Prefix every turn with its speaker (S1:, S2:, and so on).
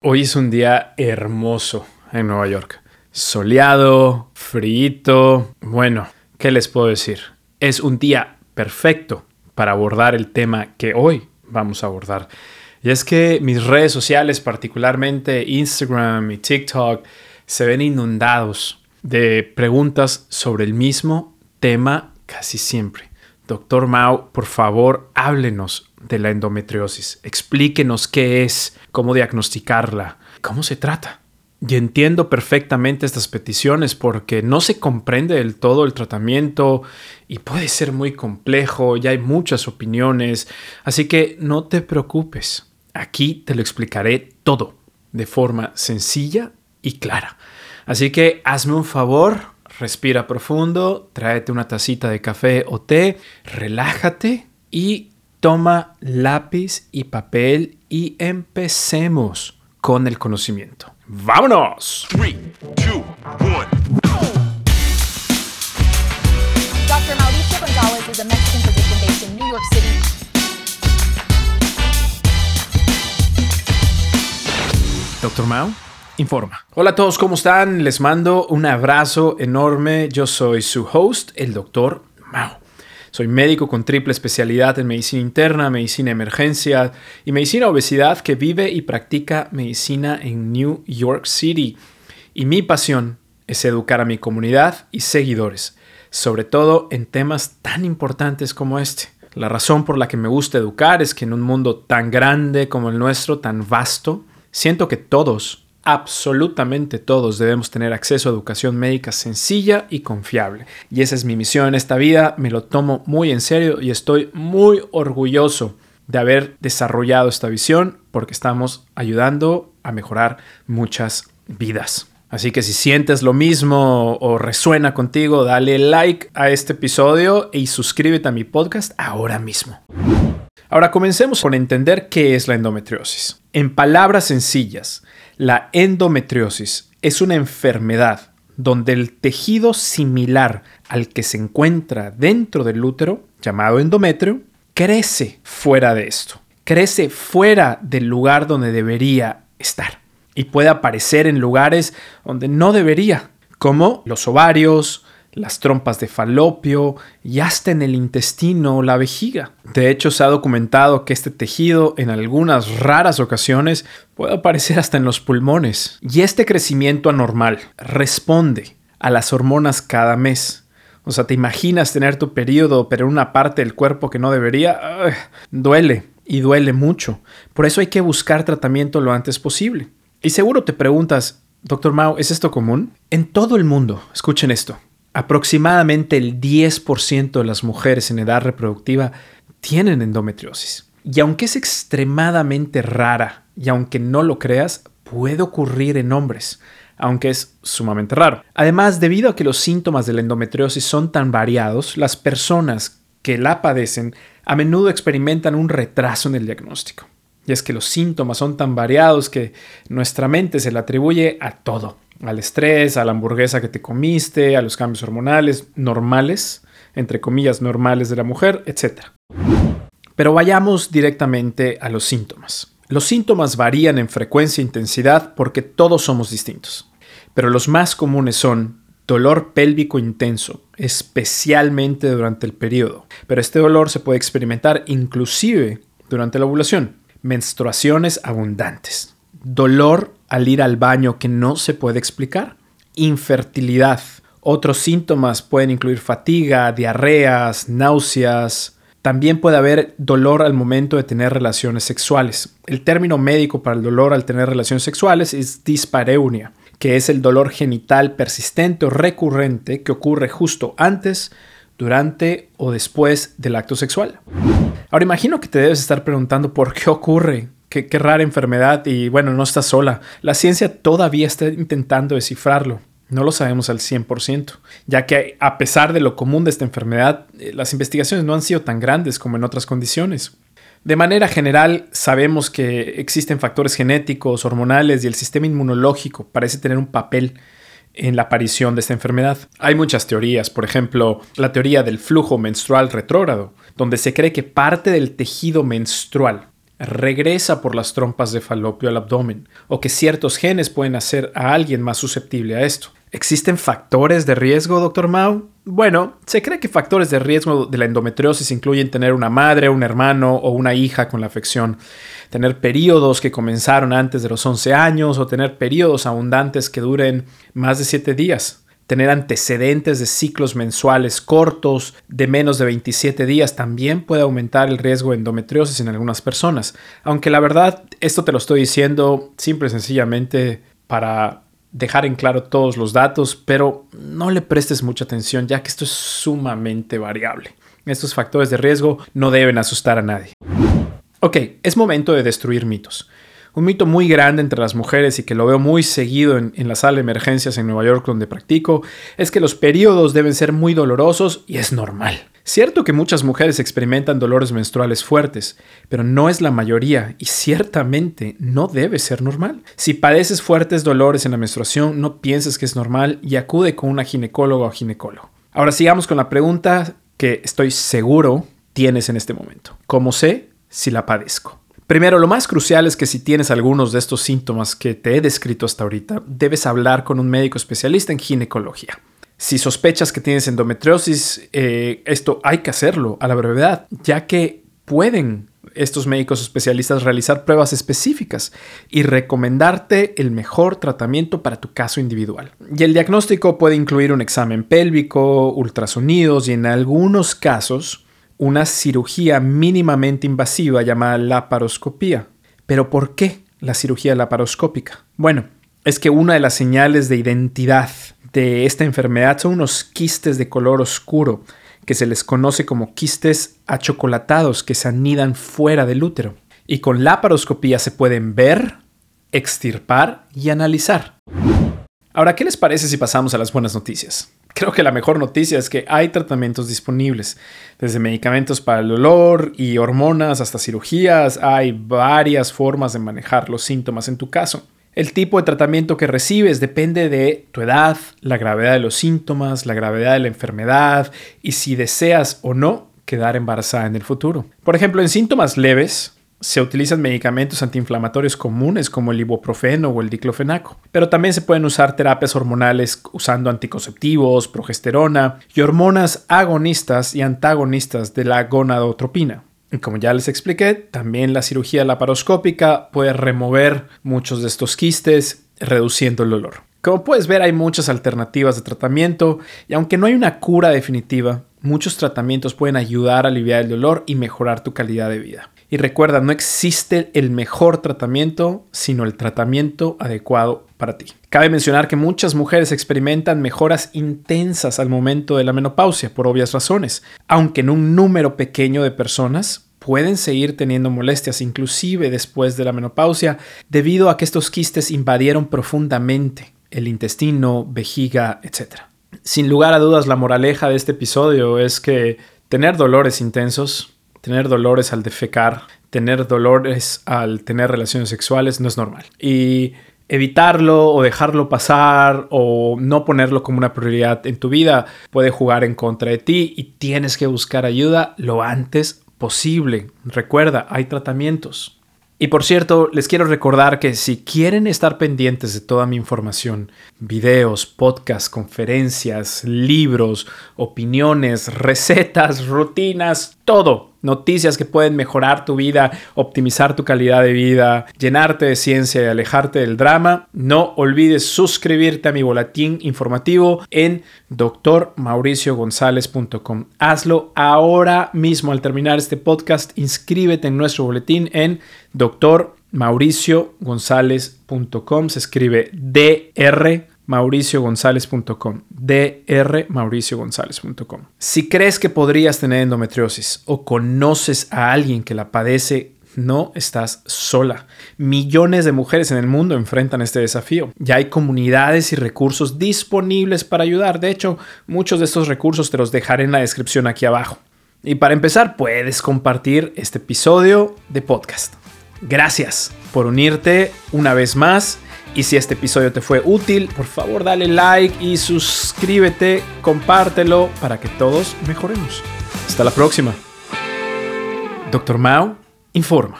S1: Hoy es un día hermoso en Nueva York. Soleado, frío. Bueno, ¿qué les puedo decir? Es un día perfecto para abordar el tema que hoy vamos a abordar. Y es que mis redes sociales, particularmente Instagram y TikTok, se ven inundados de preguntas sobre el mismo tema casi siempre. Doctor Mao, por favor, háblenos de la endometriosis. Explíquenos qué es, cómo diagnosticarla, cómo se trata. Y entiendo perfectamente estas peticiones porque no se comprende del todo el tratamiento y puede ser muy complejo, ya hay muchas opiniones, así que no te preocupes. Aquí te lo explicaré todo de forma sencilla y clara. Así que hazme un favor, respira profundo, tráete una tacita de café o té, relájate y Toma lápiz y papel y empecemos con el conocimiento. ¡Vámonos! 3, 2, 1. Dr. Mauricio González is a Mexican physician based in New York City. Doctor Mao, informa. Hola a todos, ¿cómo están? Les mando un abrazo enorme. Yo soy su host, el Doctor Mao. Soy médico con triple especialidad en medicina interna, medicina emergencia y medicina obesidad que vive y practica medicina en New York City. Y mi pasión es educar a mi comunidad y seguidores, sobre todo en temas tan importantes como este. La razón por la que me gusta educar es que en un mundo tan grande como el nuestro, tan vasto, siento que todos absolutamente todos debemos tener acceso a educación médica sencilla y confiable. Y esa es mi misión en esta vida, me lo tomo muy en serio y estoy muy orgulloso de haber desarrollado esta visión porque estamos ayudando a mejorar muchas vidas. Así que si sientes lo mismo o resuena contigo, dale like a este episodio y suscríbete a mi podcast ahora mismo. Ahora comencemos con entender qué es la endometriosis. En palabras sencillas, la endometriosis es una enfermedad donde el tejido similar al que se encuentra dentro del útero, llamado endometrio, crece fuera de esto, crece fuera del lugar donde debería estar y puede aparecer en lugares donde no debería, como los ovarios, las trompas de falopio y hasta en el intestino o la vejiga. De hecho, se ha documentado que este tejido en algunas raras ocasiones puede aparecer hasta en los pulmones. Y este crecimiento anormal responde a las hormonas cada mes. O sea, ¿te imaginas tener tu periodo pero en una parte del cuerpo que no debería? duele y duele mucho. Por eso hay que buscar tratamiento lo antes posible. Y seguro te preguntas, Doctor Mao, ¿es esto común? En todo el mundo, escuchen esto, aproximadamente el 10% de las mujeres en edad reproductiva tienen endometriosis. Y aunque es extremadamente rara y aunque no lo creas, puede ocurrir en hombres, aunque es sumamente raro. Además, debido a que los síntomas de la endometriosis son tan variados, las personas que la padecen a menudo experimentan un retraso en el diagnóstico. Y es que los síntomas son tan variados que nuestra mente se le atribuye a todo al estrés, a la hamburguesa que te comiste, a los cambios hormonales normales, entre comillas normales de la mujer, etc. Pero vayamos directamente a los síntomas. Los síntomas varían en frecuencia e intensidad porque todos somos distintos, pero los más comunes son dolor pélvico intenso, especialmente durante el periodo, pero este dolor se puede experimentar inclusive durante la ovulación, menstruaciones abundantes, dolor al ir al baño que no se puede explicar, infertilidad. Otros síntomas pueden incluir fatiga, diarreas, náuseas. También puede haber dolor al momento de tener relaciones sexuales. El término médico para el dolor al tener relaciones sexuales es dispareunia, que es el dolor genital persistente o recurrente que ocurre justo antes, durante o después del acto sexual. Ahora imagino que te debes estar preguntando por qué ocurre Qué, rara enfermedad y bueno, no está sola. La ciencia todavía está intentando descifrarlo. No lo sabemos al 100%, ya que a pesar de lo común de esta enfermedad, eh, las investigaciones no han sido tan grandes como en otras condiciones. De manera general, sabemos que existen factores genéticos, hormonales y el sistema inmunológico parece tener un papel en la aparición de esta enfermedad. Hay muchas teorías, por ejemplo, la teoría del flujo menstrual retrógrado, donde se cree que parte del tejido menstrual regresa por las trompas de falopio al abdomen, o que ciertos genes pueden hacer a alguien más susceptible a esto. ¿Existen factores de riesgo, doctor Mao? Bueno, se cree que factores de riesgo de la endometriosis incluyen tener una madre, un hermano o una hija con la afección, tener periodos que comenzaron antes de los 11 años o tener periodos abundantes que duren más de 7 días. Tener antecedentes de ciclos mensuales cortos de menos de 27 días también puede aumentar el riesgo de endometriosis en algunas personas. Aunque la verdad, esto te lo estoy diciendo simple y sencillamente para dejar en claro todos los datos, pero no le prestes mucha atención ya que esto es sumamente variable. Estos factores de riesgo no deben asustar a nadie. Ok, es momento de destruir mitos. Un mito muy grande entre las mujeres y que lo veo muy seguido en, la sala de emergencias en Nueva York donde practico es que los periodos deben ser muy dolorosos y es normal. Cierto que muchas mujeres experimentan dolores menstruales fuertes, pero no es la mayoría y ciertamente no debe ser normal. Si padeces fuertes dolores en la menstruación, no pienses que es normal y acude con una ginecóloga o ginecólogo. Ahora sigamos con la pregunta que estoy seguro tienes en este momento. ¿Cómo sé si la padezco? Primero, lo más crucial es que si tienes algunos de estos síntomas que te he descrito hasta ahorita, debes hablar con un médico especialista en ginecología. Si sospechas que tienes endometriosis, eh, esto hay que hacerlo a la brevedad, ya que pueden estos médicos especialistas realizar pruebas específicas y recomendarte el mejor tratamiento para tu caso individual. Y el diagnóstico puede incluir un examen pélvico, ultrasonidos y en algunos casos una cirugía mínimamente invasiva llamada laparoscopía. ¿Pero por qué la cirugía laparoscópica? Bueno, es que una de las señales de identidad de esta enfermedad son unos quistes de color oscuro que se les conoce como quistes achocolatados que se anidan fuera del útero. Y con la paroscopía se pueden ver, extirpar y analizar. Ahora, ¿qué les parece si pasamos a las buenas noticias? Creo que la mejor noticia es que hay tratamientos disponibles, desde medicamentos para el dolor y hormonas hasta cirugías, hay varias formas de manejar los síntomas en tu caso. El tipo de tratamiento que recibes depende de tu edad, la gravedad de los síntomas, la gravedad de la enfermedad y si deseas o no quedar embarazada en el futuro. Por ejemplo, en síntomas leves, se utilizan medicamentos antiinflamatorios comunes como el ibuprofeno o el diclofenaco, pero también se pueden usar terapias hormonales usando anticonceptivos, progesterona y hormonas agonistas y antagonistas de la gonadotropina. Y como ya les expliqué, también la cirugía laparoscópica puede remover muchos de estos quistes, reduciendo el dolor. Como puedes ver, hay muchas alternativas de tratamiento y aunque no hay una cura definitiva, muchos tratamientos pueden ayudar a aliviar el dolor y mejorar tu calidad de vida. Y recuerda, no existe el mejor tratamiento, sino el tratamiento adecuado para ti. Cabe mencionar que muchas mujeres experimentan mejoras intensas al momento de la menopausia, por obvias razones, aunque en un número pequeño de personas pueden seguir teniendo molestias inclusive después de la menopausia debido a que estos quistes invadieron profundamente el intestino, vejiga, etc. Sin lugar a dudas, la moraleja de este episodio es que tener dolores intensos tener dolores al defecar, tener dolores al tener relaciones sexuales no es normal. Y evitarlo o dejarlo pasar o no ponerlo como una prioridad en tu vida puede jugar en contra de ti y tienes que buscar ayuda lo antes posible. Recuerda, hay tratamientos. Y por cierto, les quiero recordar que si quieren estar pendientes de toda mi información, videos, podcasts, conferencias, libros, opiniones, recetas, rutinas, todo, noticias que pueden mejorar tu vida, optimizar tu calidad de vida, llenarte de ciencia y alejarte del drama, no olvides suscribirte a mi boletín informativo en drmauriciogonzalez.com. Hazlo ahora mismo al terminar este podcast, inscríbete en nuestro boletín en drmauriciogonzalez.com. Se escribe DR mauriciogonzalez.com, drmauriciogonzalez.com. Si crees que podrías tener endometriosis o conoces a alguien que la padece, no estás sola. Millones de mujeres en el mundo enfrentan este desafío. Ya hay comunidades y recursos disponibles para ayudar. De hecho, muchos de estos recursos te los dejaré en la descripción aquí abajo. Y para empezar, puedes compartir este episodio de podcast. Gracias por unirte una vez más y si este episodio te fue útil, por favor dale like y suscríbete, compártelo para que todos mejoremos. Hasta la próxima. Doctor Mao informa.